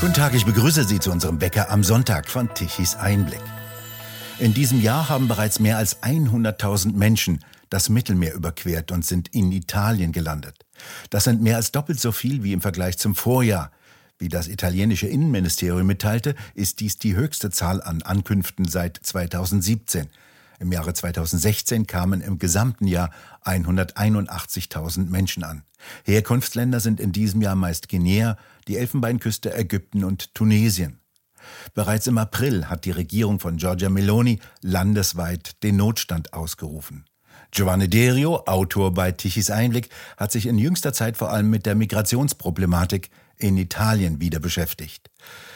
Guten Tag, ich begrüße Sie zu unserem Wecker am Sonntag von Tichys Einblick. In diesem Jahr haben bereits mehr als 100.000 Menschen das Mittelmeer überquert und sind in Italien gelandet. Das sind mehr als doppelt so viel wie im Vergleich zum Vorjahr. Wie das italienische Innenministerium mitteilte, ist dies die höchste Zahl an Ankünften seit 2017. Im Jahre 2016 kamen im gesamten Jahr 181.000 Menschen an. Herkunftsländer sind in diesem Jahr meist Guinea, die Elfenbeinküste, Ägypten und Tunesien. Bereits im April hat die Regierung von Giorgia Meloni landesweit den Notstand ausgerufen. Giovanni Derio, Autor bei Tichys Einblick, hat sich in jüngster Zeit vor allem mit der Migrationsproblematik in Italien wieder beschäftigt.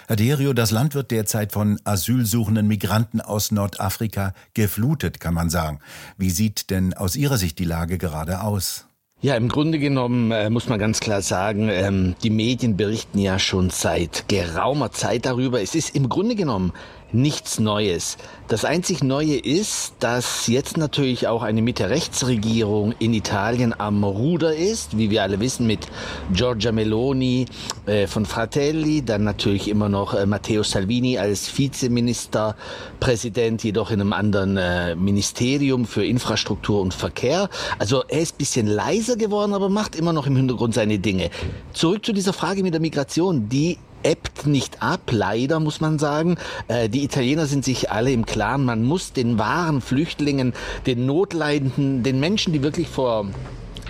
Herr Derio, das Land wird derzeit von asylsuchenden Migranten aus Nordafrika geflutet, kann man sagen. Wie sieht denn aus Ihrer Sicht die Lage gerade aus? Ja, im Grunde genommen äh, muss man ganz klar sagen, ähm, die Medien berichten ja schon seit geraumer Zeit darüber. Es ist im Grunde genommen nichts Neues. Das einzig Neue ist, dass jetzt natürlich auch eine Mitte-Rechts-Regierung in Italien am Ruder ist, wie wir alle wissen, mit Giorgia Meloni äh, von Fratelli, dann natürlich immer noch äh, Matteo Salvini als Vizeministerpräsident, jedoch in einem anderen äh, Ministerium für Infrastruktur und Verkehr. Also er ist bisschen leiser geworden, aber macht immer noch im Hintergrund seine Dinge. Zurück zu dieser Frage mit der Migration, die ebbt nicht ab, leider muss man sagen. Äh, die Italiener sind sich alle im Klaren, man muss den wahren Flüchtlingen, den Notleidenden, den Menschen, die wirklich vor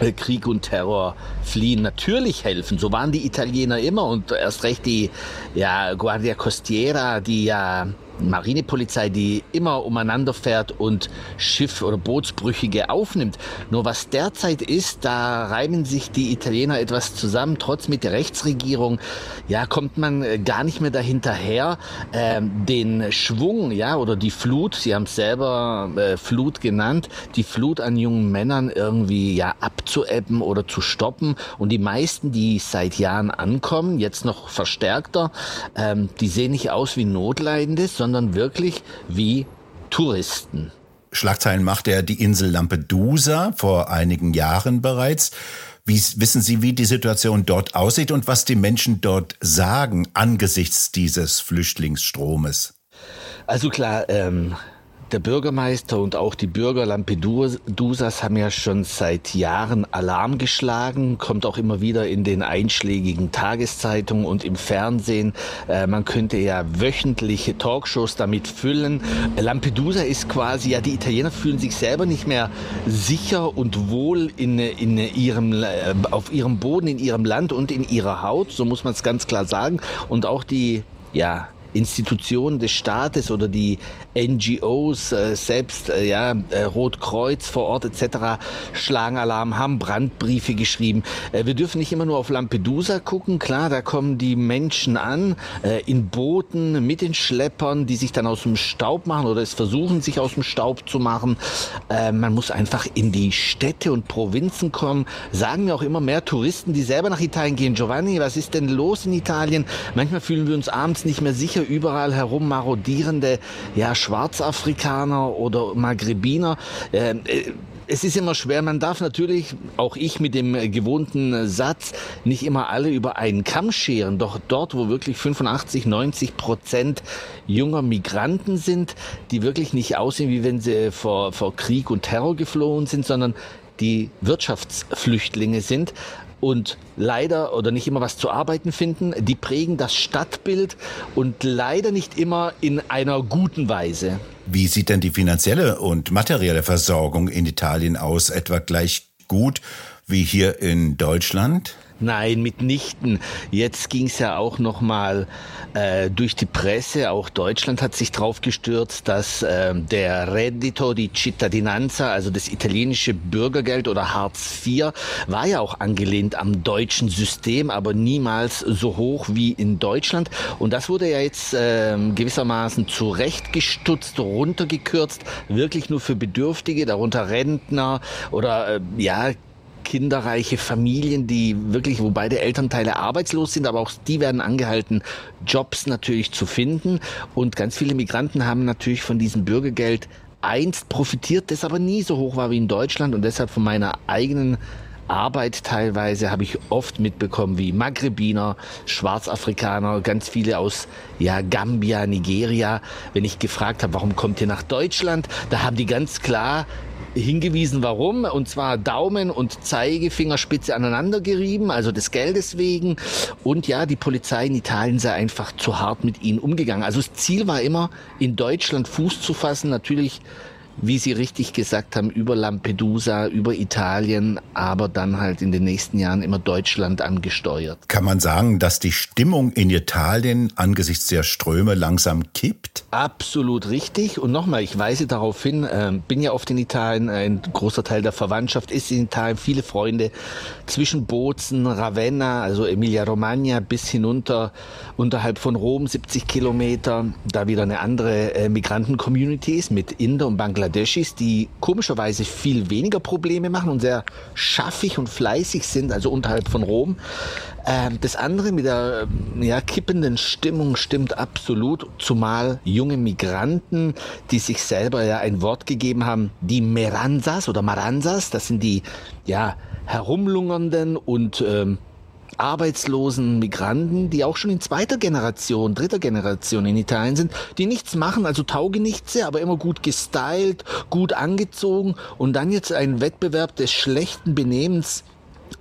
äh, Krieg und Terror fliehen, natürlich helfen. So waren die Italiener immer und erst recht die ja, Guardia Costiera, die ja Marinepolizei, die immer umeinander fährt und Schiff- oder Bootsbrüchige aufnimmt. Nur was derzeit ist, da reiben sich die Italiener etwas zusammen. Trotz mit der Rechtsregierung, ja, kommt man äh, gar nicht mehr dahinterher, äh, den Schwung, ja, oder die Flut, sie haben es selber äh, Flut genannt, die Flut an jungen Männern irgendwie, ja, abzuebben oder zu stoppen. Und die meisten, die seit Jahren ankommen, jetzt noch verstärkter, ähm, die sehen nicht aus wie Notleidende, sondern wirklich wie Touristen. Schlagzeilen machte er die Insel Lampedusa vor einigen Jahren bereits. Wie, wissen Sie, wie die Situation dort aussieht und was die Menschen dort sagen angesichts dieses Flüchtlingsstromes? Also klar, ähm, der Bürgermeister und auch die Bürger Lampedusas haben ja schon seit Jahren Alarm geschlagen, kommt auch immer wieder in den einschlägigen Tageszeitungen und im Fernsehen. Äh, man könnte ja wöchentliche Talkshows damit füllen. Lampedusa ist quasi, ja, die Italiener fühlen sich selber nicht mehr sicher und wohl in, in ihrem, äh, auf ihrem Boden, in ihrem Land und in ihrer Haut, so muss man es ganz klar sagen. Und auch die, ja, Institutionen des Staates oder die NGOs, äh, selbst äh, ja, äh, Rotkreuz vor Ort etc. schlagen Alarm, haben Brandbriefe geschrieben. Äh, wir dürfen nicht immer nur auf Lampedusa gucken. Klar, da kommen die Menschen an äh, in Booten mit den Schleppern, die sich dann aus dem Staub machen oder es versuchen, sich aus dem Staub zu machen. Äh, man muss einfach in die Städte und Provinzen kommen. Sagen mir auch immer mehr Touristen, die selber nach Italien gehen. Giovanni, was ist denn los in Italien? Manchmal fühlen wir uns abends nicht mehr sicher überall herum marodierende ja, Schwarzafrikaner oder Maghrebiner. Ähm, äh, es ist immer schwer, man darf natürlich, auch ich mit dem gewohnten Satz, nicht immer alle über einen Kamm scheren. Doch dort, wo wirklich 85, 90 Prozent junger Migranten sind, die wirklich nicht aussehen, wie wenn sie vor, vor Krieg und Terror geflohen sind, sondern die Wirtschaftsflüchtlinge sind, und leider oder nicht immer was zu arbeiten finden. Die prägen das Stadtbild und leider nicht immer in einer guten Weise. Wie sieht denn die finanzielle und materielle Versorgung in Italien aus? Etwa gleich gut wie hier in Deutschland? Nein, mitnichten. Jetzt ging es ja auch noch mal äh, durch die Presse. Auch Deutschland hat sich drauf gestürzt, dass äh, der Reddito di Cittadinanza, also das italienische Bürgergeld oder Hartz IV, war ja auch angelehnt am deutschen System, aber niemals so hoch wie in Deutschland. Und das wurde ja jetzt äh, gewissermaßen zurechtgestutzt, runtergekürzt, wirklich nur für Bedürftige, darunter Rentner oder äh, ja kinderreiche Familien, die wirklich, wo beide Elternteile arbeitslos sind, aber auch die werden angehalten, Jobs natürlich zu finden. Und ganz viele Migranten haben natürlich von diesem Bürgergeld einst profitiert, das aber nie so hoch war wie in Deutschland und deshalb von meiner eigenen Arbeit teilweise habe ich oft mitbekommen, wie Maghrebiner, Schwarzafrikaner, ganz viele aus ja, Gambia, Nigeria. Wenn ich gefragt habe, warum kommt ihr nach Deutschland, da haben die ganz klar hingewiesen, warum. Und zwar Daumen und Zeigefingerspitze aneinander gerieben, also des Geldes wegen. Und ja, die Polizei in Italien sei einfach zu hart mit ihnen umgegangen. Also das Ziel war immer, in Deutschland Fuß zu fassen. Natürlich wie Sie richtig gesagt haben, über Lampedusa, über Italien, aber dann halt in den nächsten Jahren immer Deutschland angesteuert. Kann man sagen, dass die Stimmung in Italien angesichts der Ströme langsam kippt? Absolut richtig. Und nochmal, ich weise darauf hin, äh, bin ja oft in Italien, ein großer Teil der Verwandtschaft ist in Italien, viele Freunde zwischen Bozen, Ravenna, also Emilia-Romagna bis hinunter unterhalb von Rom, 70 Kilometer, da wieder eine andere äh, Migranten-Community ist mit Inder und Bangladesch Bangladeschis, die komischerweise viel weniger Probleme machen und sehr schaffig und fleißig sind, also unterhalb von Rom. Ähm, das andere mit der ja, kippenden Stimmung stimmt absolut, zumal junge Migranten, die sich selber ja ein Wort gegeben haben, die Meranzas oder Maranzas, das sind die ja herumlungernden und ähm, arbeitslosen Migranten, die auch schon in zweiter Generation, dritter Generation in Italien sind, die nichts machen, also Taugenichtse, aber immer gut gestylt, gut angezogen und dann jetzt einen Wettbewerb des schlechten Benehmens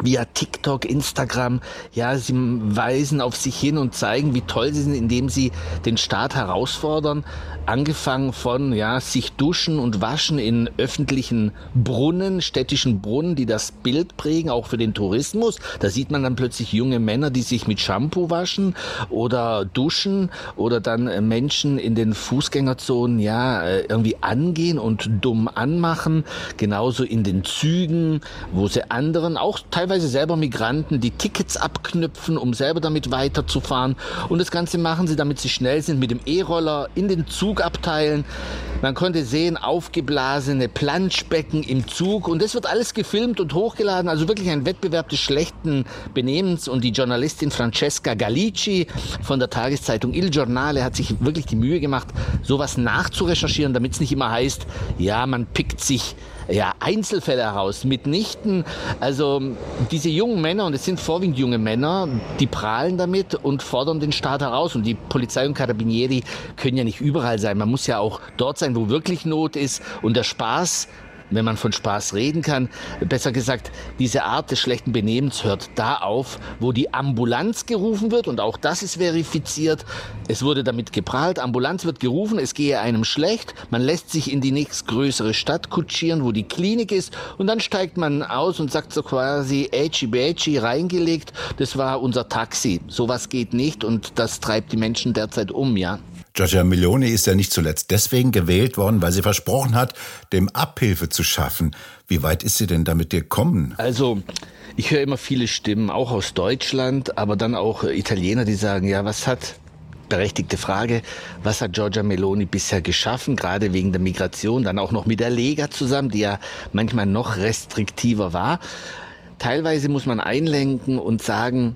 via TikTok, Instagram, ja, sie weisen auf sich hin und zeigen, wie toll sie sind, indem sie den Staat herausfordern, angefangen von ja, sich duschen und waschen in öffentlichen Brunnen, städtischen Brunnen, die das Bild prägen, auch für den Tourismus. Da sieht man dann plötzlich junge Männer, die sich mit Shampoo waschen oder duschen oder dann äh, Menschen in den Fußgängerzonen ja äh, irgendwie angehen und dumm anmachen. Genauso in den Zügen, wo sie anderen, auch teilweise selber Migranten, die Tickets abknüpfen, um selber damit weiterzufahren. Und das Ganze machen sie, damit sie schnell sind, mit dem E-Roller in den Zug abteilen. Man konnte sehen, aufgeblasene Planschbecken im Zug und das wird alles gefilmt und hochgeladen. Also wirklich ein Wettbewerb des schlechten Benehmens und die Journalistin Francesca Galici von der Tageszeitung Il Giornale hat sich wirklich die Mühe gemacht, sowas nachzurecherchieren, damit es nicht immer heißt, ja, man pickt sich ja, Einzelfälle heraus, mitnichten. Also diese jungen Männer, und es sind vorwiegend junge Männer, die prahlen damit und fordern den Staat heraus. Und die Polizei und Carabinieri können ja nicht überall sein. Man muss ja auch dort sein, wo wirklich Not ist. Und der Spaß wenn man von Spaß reden kann, besser gesagt, diese Art des schlechten Benehmens hört da auf, wo die Ambulanz gerufen wird. Und auch das ist verifiziert. Es wurde damit geprahlt, Ambulanz wird gerufen, es gehe einem schlecht, man lässt sich in die nächstgrößere Stadt kutschieren, wo die Klinik ist. Und dann steigt man aus und sagt so quasi, Ächi Bächi reingelegt, das war unser Taxi. Sowas geht nicht. Und das treibt die Menschen derzeit um, ja. Giorgia Meloni ist ja nicht zuletzt deswegen gewählt worden, weil sie versprochen hat, dem Abhilfe zu schaffen. Wie weit ist sie denn damit gekommen? Also, ich höre immer viele Stimmen, auch aus Deutschland, aber dann auch Italiener, die sagen, ja, was hat berechtigte Frage. Was hat Giorgia Meloni bisher geschaffen, gerade wegen der Migration, dann auch noch mit der Lega zusammen, die ja manchmal noch restriktiver war. Teilweise muss man einlenken und sagen,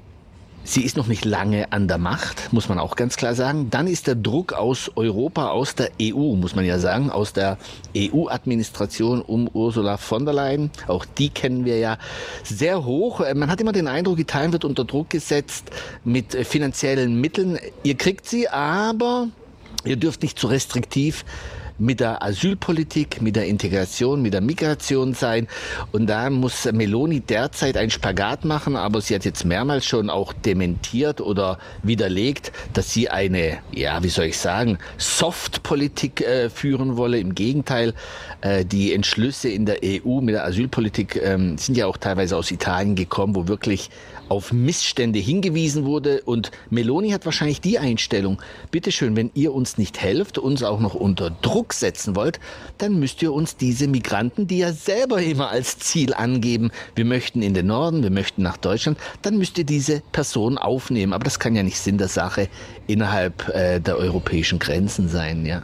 Sie ist noch nicht lange an der Macht, muss man auch ganz klar sagen. Dann ist der Druck aus Europa, aus der EU, muss man ja sagen, aus der EU-Administration um Ursula von der Leyen. Auch die kennen wir ja sehr hoch. Man hat immer den Eindruck, Italien wird unter Druck gesetzt mit finanziellen Mitteln. Ihr kriegt sie, aber ihr dürft nicht zu restriktiv mit der Asylpolitik, mit der Integration, mit der Migration sein. Und da muss Meloni derzeit ein Spagat machen, aber sie hat jetzt mehrmals schon auch dementiert oder widerlegt, dass sie eine, ja, wie soll ich sagen, Soft-Politik äh, führen wolle. Im Gegenteil, äh, die Entschlüsse in der EU mit der Asylpolitik äh, sind ja auch teilweise aus Italien gekommen, wo wirklich auf Missstände hingewiesen wurde. Und Meloni hat wahrscheinlich die Einstellung, bitteschön, wenn ihr uns nicht helft, uns auch noch unter Druck setzen wollt, dann müsst ihr uns diese Migranten, die ja selber immer als Ziel angeben, wir möchten in den Norden, wir möchten nach Deutschland, dann müsst ihr diese Person aufnehmen. Aber das kann ja nicht Sinn der Sache innerhalb äh, der europäischen Grenzen sein, ja.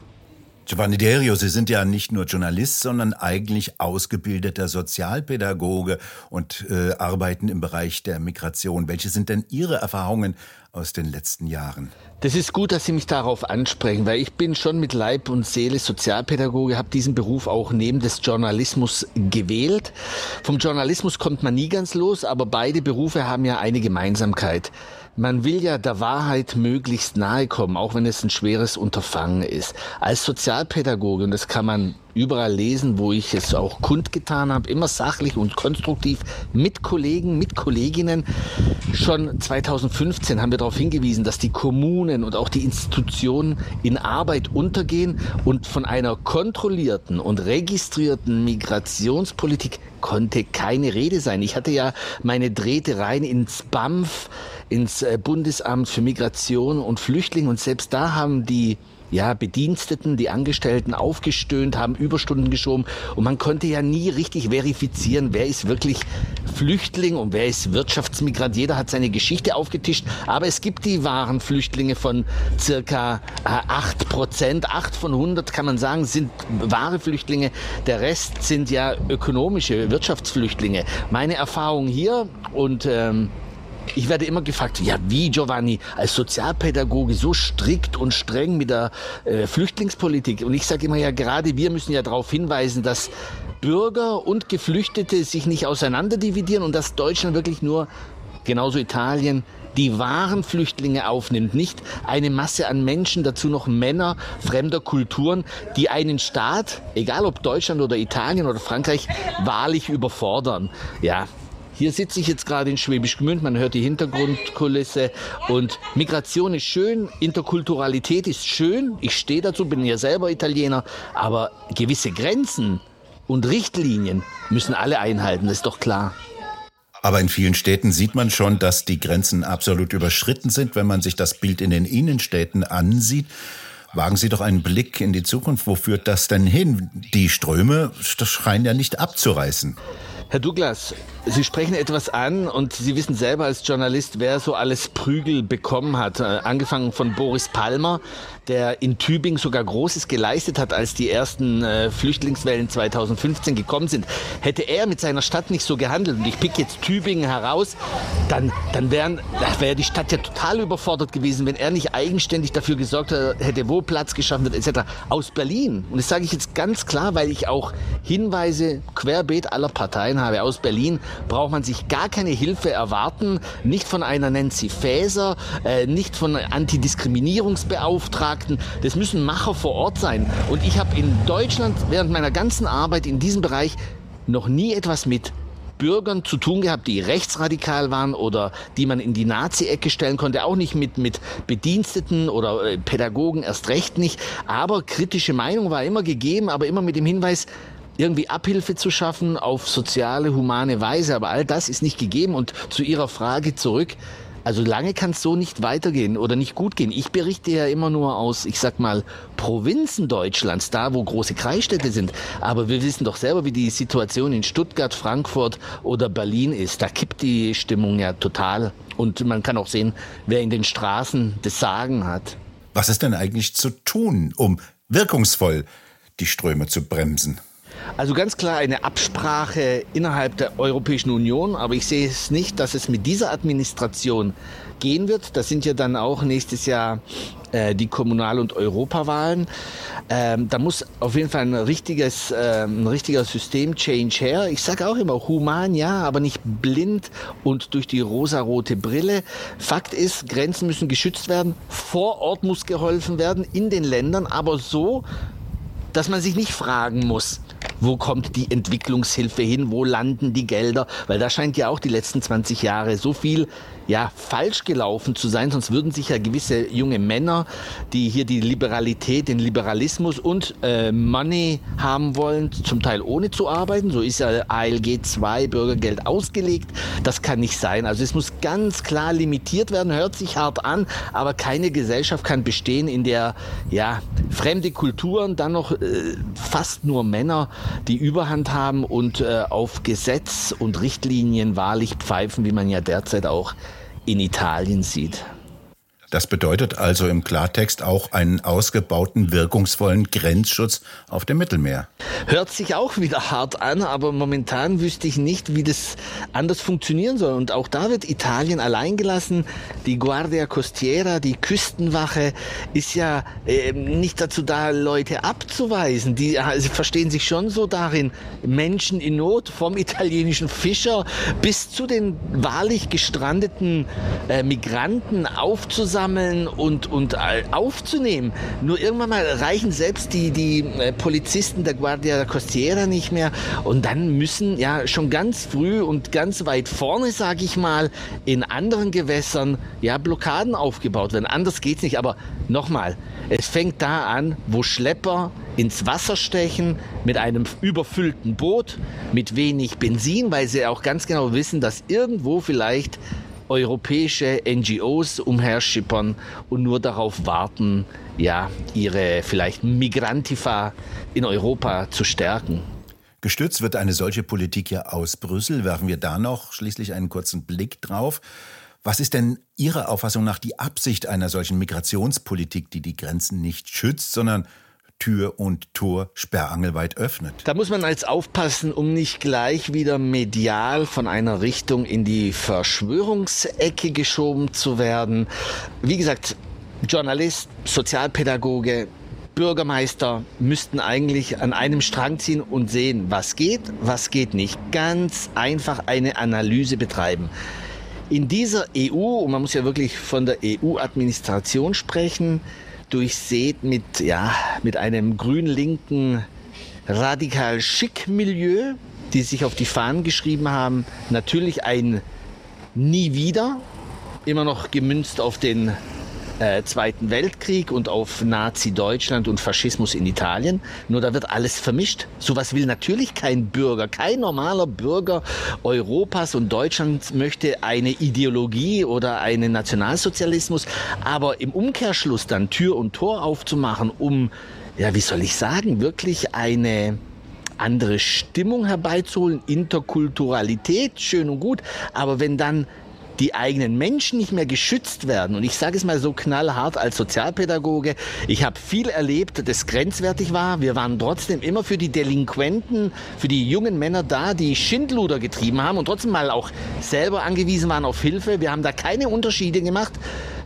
Giovanni Derio, Sie sind ja nicht nur Journalist, sondern eigentlich ausgebildeter Sozialpädagoge und äh, arbeiten im Bereich der Migration. Welche sind denn Ihre Erfahrungen aus den letzten Jahren. Das ist gut, dass Sie mich darauf ansprechen, weil ich bin schon mit Leib und Seele Sozialpädagoge, habe diesen Beruf auch neben des Journalismus gewählt. Vom Journalismus kommt man nie ganz los, aber beide Berufe haben ja eine Gemeinsamkeit. Man will ja der Wahrheit möglichst nahe kommen, auch wenn es ein schweres Unterfangen ist. Als Sozialpädagoge, und das kann man überall lesen, wo ich es auch kundgetan habe, immer sachlich und konstruktiv mit Kollegen, mit Kolleginnen. Schon 2015 haben wir darauf hingewiesen, dass die Kommunen und auch die Institutionen in Arbeit untergehen und von einer kontrollierten und registrierten Migrationspolitik konnte keine Rede sein. Ich hatte ja meine Drähte rein ins BAMF, ins äh, Bundesamt für Migration und Flüchtlinge und selbst da haben die ja, Bediensteten, die Angestellten aufgestöhnt, haben Überstunden geschoben und man konnte ja nie richtig verifizieren, wer ist wirklich Flüchtling und wer ist Wirtschaftsmigrant. Jeder hat seine Geschichte aufgetischt, aber es gibt die wahren Flüchtlinge von circa äh, acht Prozent, acht von 100 kann man sagen, sind wahre Flüchtlinge. Der Rest sind ja ökonomische Wirtschaftsflüchtlinge. Meine Erfahrung hier und ähm, ich werde immer gefragt, ja wie Giovanni, als Sozialpädagoge so strikt und streng mit der äh, Flüchtlingspolitik. Und ich sage immer, ja gerade wir müssen ja darauf hinweisen, dass Bürger und Geflüchtete sich nicht auseinanderdividieren und dass Deutschland wirklich nur, genauso Italien, die wahren Flüchtlinge aufnimmt, nicht eine Masse an Menschen, dazu noch Männer fremder Kulturen, die einen Staat, egal ob Deutschland oder Italien oder Frankreich, wahrlich überfordern. Ja, hier sitze ich jetzt gerade in Schwäbisch Gmünd, man hört die Hintergrundkulisse und Migration ist schön, Interkulturalität ist schön, ich stehe dazu, bin ja selber Italiener, aber gewisse Grenzen und Richtlinien müssen alle einhalten, das ist doch klar. Aber in vielen Städten sieht man schon, dass die Grenzen absolut überschritten sind, wenn man sich das Bild in den Innenstädten ansieht. Wagen Sie doch einen Blick in die Zukunft. Wo führt das denn hin? Die Ströme scheinen ja nicht abzureißen. Herr Douglas, Sie sprechen etwas an und Sie wissen selber als Journalist, wer so alles Prügel bekommen hat. Äh, angefangen von Boris Palmer, der in Tübingen sogar Großes geleistet hat, als die ersten äh, Flüchtlingswellen 2015 gekommen sind. Hätte er mit seiner Stadt nicht so gehandelt, und ich pick jetzt Tübingen heraus, dann, dann wäre wär die Stadt ja total überfordert gewesen, wenn er nicht eigenständig dafür gesorgt hätte, wo Platz geschaffen wird, etc. Aus Berlin, und das sage ich jetzt ganz klar, weil ich auch Hinweise querbeet aller Parteien habe, aus Berlin braucht man sich gar keine Hilfe erwarten, nicht von einer Nancy Faeser, äh, nicht von Antidiskriminierungsbeauftragten, Beauftragten. Das müssen Macher vor Ort sein. Und ich habe in Deutschland während meiner ganzen Arbeit in diesem Bereich noch nie etwas mit Bürgern zu tun gehabt, die rechtsradikal waren oder die man in die Nazi-Ecke stellen konnte, auch nicht mit, mit Bediensteten oder äh, Pädagogen erst recht nicht. Aber kritische Meinung war immer gegeben, aber immer mit dem Hinweis, irgendwie Abhilfe zu schaffen auf soziale, humane Weise. Aber all das ist nicht gegeben. Und zu Ihrer Frage zurück, also lange kann es so nicht weitergehen oder nicht gut gehen. Ich berichte ja immer nur aus, ich sag mal, Provinzen Deutschlands, da wo große Kreisstädte sind. Aber wir wissen doch selber, wie die Situation in Stuttgart, Frankfurt oder Berlin ist. Da kippt die Stimmung ja total. Und man kann auch sehen, wer in den Straßen das Sagen hat. Was ist denn eigentlich zu tun, um wirkungsvoll die Ströme zu bremsen? Also ganz klar eine Absprache innerhalb der Europäischen Union, aber ich sehe es nicht, dass es mit dieser Administration gehen wird. Das sind ja dann auch nächstes Jahr äh, die Kommunal- und Europawahlen. Ähm, da muss auf jeden Fall ein richtiges, äh, ein richtiger System-Change her. Ich sage auch immer human, ja, aber nicht blind und durch die rosarote Brille. Fakt ist, Grenzen müssen geschützt werden. Vor Ort muss geholfen werden in den Ländern, aber so, dass man sich nicht fragen muss, wo kommt die Entwicklungshilfe hin? Wo landen die Gelder? Weil da scheint ja auch die letzten 20 Jahre so viel ja, falsch gelaufen zu sein, sonst würden sich ja gewisse junge Männer, die hier die Liberalität, den Liberalismus und äh, Money haben wollen, zum Teil ohne zu arbeiten. So ist ja ALG 2 Bürgergeld ausgelegt. Das kann nicht sein. Also es muss ganz klar limitiert werden, hört sich hart an, aber keine Gesellschaft kann bestehen, in der ja, fremde Kulturen, dann noch äh, fast nur Männer die Überhand haben und äh, auf Gesetz und Richtlinien wahrlich pfeifen, wie man ja derzeit auch in Italien sieht. Das bedeutet also im Klartext auch einen ausgebauten, wirkungsvollen Grenzschutz auf dem Mittelmeer. Hört sich auch wieder hart an, aber momentan wüsste ich nicht, wie das anders funktionieren soll. Und auch da wird Italien allein gelassen. Die Guardia Costiera, die Küstenwache, ist ja äh, nicht dazu da, Leute abzuweisen. Die äh, verstehen sich schon so darin, Menschen in Not, vom italienischen Fischer bis zu den wahrlich gestrandeten äh, Migranten aufzusammeln einzusammeln und, und aufzunehmen. Nur irgendwann mal reichen selbst die, die äh, Polizisten der Guardia Costiera nicht mehr. Und dann müssen ja schon ganz früh und ganz weit vorne, sage ich mal, in anderen Gewässern ja Blockaden aufgebaut werden. Anders geht es nicht. Aber nochmal, es fängt da an, wo Schlepper ins Wasser stechen mit einem überfüllten Boot, mit wenig Benzin, weil sie auch ganz genau wissen, dass irgendwo vielleicht europäische NGOs umherschippern und nur darauf warten, ja, ihre vielleicht Migrantifa in Europa zu stärken. Gestützt wird eine solche Politik ja aus Brüssel. Werfen wir da noch schließlich einen kurzen Blick drauf. Was ist denn Ihrer Auffassung nach die Absicht einer solchen Migrationspolitik, die die Grenzen nicht schützt, sondern Tür und Tor sperrangelweit öffnet. Da muss man als aufpassen, um nicht gleich wieder medial von einer Richtung in die Verschwörungsecke geschoben zu werden. Wie gesagt, Journalist, Sozialpädagoge, Bürgermeister müssten eigentlich an einem Strang ziehen und sehen, was geht, was geht nicht. Ganz einfach eine Analyse betreiben. In dieser EU, und man muss ja wirklich von der EU-Administration sprechen, durchsät mit, ja, mit einem grün-linken radikal schick Milieu, die sich auf die Fahnen geschrieben haben, natürlich ein Nie wieder, immer noch gemünzt auf den äh, Zweiten Weltkrieg und auf Nazi-Deutschland und Faschismus in Italien. Nur da wird alles vermischt. Sowas will natürlich kein Bürger. Kein normaler Bürger Europas und Deutschlands möchte eine Ideologie oder einen Nationalsozialismus. Aber im Umkehrschluss dann Tür und Tor aufzumachen, um, ja, wie soll ich sagen, wirklich eine andere Stimmung herbeizuholen, Interkulturalität, schön und gut. Aber wenn dann die eigenen Menschen nicht mehr geschützt werden. Und ich sage es mal so knallhart als Sozialpädagoge, ich habe viel erlebt, das grenzwertig war. Wir waren trotzdem immer für die Delinquenten, für die jungen Männer da, die Schindluder getrieben haben und trotzdem mal auch selber angewiesen waren auf Hilfe. Wir haben da keine Unterschiede gemacht.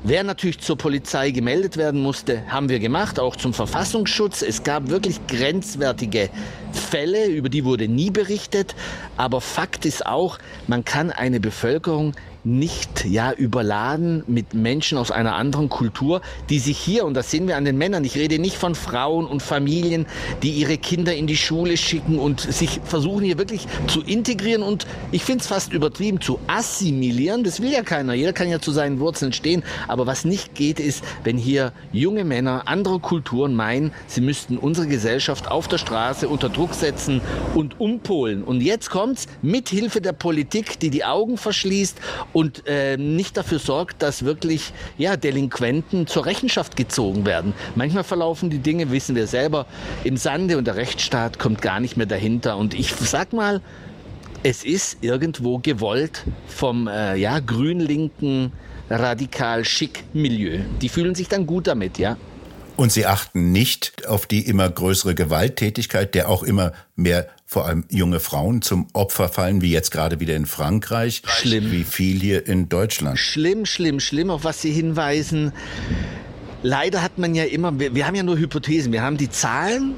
Wer natürlich zur Polizei gemeldet werden musste, haben wir gemacht, auch zum Verfassungsschutz. Es gab wirklich grenzwertige Fälle, über die wurde nie berichtet. Aber Fakt ist auch, man kann eine Bevölkerung nicht ja überladen mit Menschen aus einer anderen Kultur, die sich hier und das sehen wir an den Männern. Ich rede nicht von Frauen und Familien, die ihre Kinder in die Schule schicken und sich versuchen hier wirklich zu integrieren und ich finde es fast übertrieben zu assimilieren. Das will ja keiner. Jeder kann ja zu seinen Wurzeln stehen. Aber was nicht geht, ist, wenn hier junge Männer anderer Kulturen meinen, sie müssten unsere Gesellschaft auf der Straße unter Druck setzen und umpolen. Und jetzt kommt's mit Hilfe der Politik, die die Augen verschließt und äh, nicht dafür sorgt, dass wirklich ja, Delinquenten zur Rechenschaft gezogen werden. Manchmal verlaufen die Dinge, wissen wir selber, im Sande und der Rechtsstaat kommt gar nicht mehr dahinter. Und ich sag mal, es ist irgendwo gewollt vom äh, ja, grün-linken radikal schick Milieu. Die fühlen sich dann gut damit, ja. Und sie achten nicht auf die immer größere Gewalttätigkeit, der auch immer mehr vor allem junge Frauen zum Opfer fallen, wie jetzt gerade wieder in Frankreich. Schlimm. Wie viel hier in Deutschland. Schlimm, schlimm, schlimm, auf was Sie hinweisen. Leider hat man ja immer, wir, wir haben ja nur Hypothesen, wir haben die Zahlen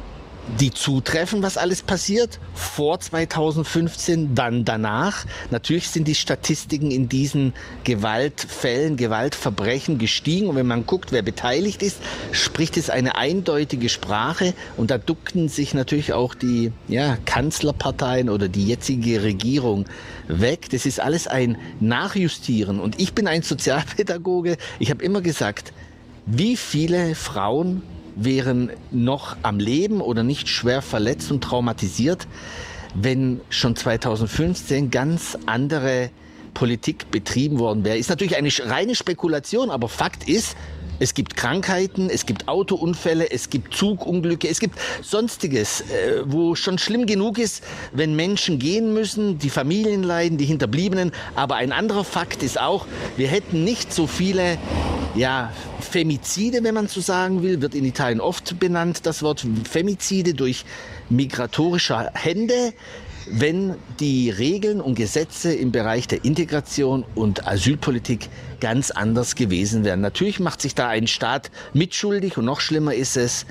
die zutreffen, was alles passiert, vor 2015, dann danach. Natürlich sind die Statistiken in diesen Gewaltfällen, Gewaltverbrechen gestiegen. Und wenn man guckt, wer beteiligt ist, spricht es eine eindeutige Sprache. Und da duckten sich natürlich auch die ja, Kanzlerparteien oder die jetzige Regierung weg. Das ist alles ein Nachjustieren. Und ich bin ein Sozialpädagoge. Ich habe immer gesagt, wie viele Frauen wären noch am Leben oder nicht schwer verletzt und traumatisiert, wenn schon 2015 ganz andere Politik betrieben worden wäre. Ist natürlich eine reine Spekulation, aber Fakt ist, es gibt Krankheiten, es gibt Autounfälle, es gibt Zugunglücke, es gibt sonstiges, äh, wo schon schlimm genug ist, wenn Menschen gehen müssen, die Familien leiden, die Hinterbliebenen. Aber ein anderer Fakt ist auch, wir hätten nicht so viele ja, Femizide, wenn man so sagen will, wird in Italien oft benannt, das Wort Femizide durch migratorischer Hände, wenn die Regeln und Gesetze im Bereich der Integration und Asylpolitik ganz anders gewesen wären. Natürlich macht sich da ein Staat mitschuldig und noch schlimmer ist es,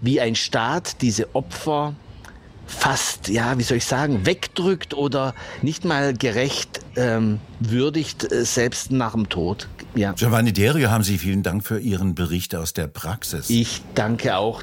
wie ein Staat diese Opfer fast, ja, wie soll ich sagen, wegdrückt oder nicht mal gerecht ähm, würdigt, äh, selbst nach dem Tod. Ja. Giovanni Derio, haben Sie vielen Dank für Ihren Bericht aus der Praxis. Ich danke auch.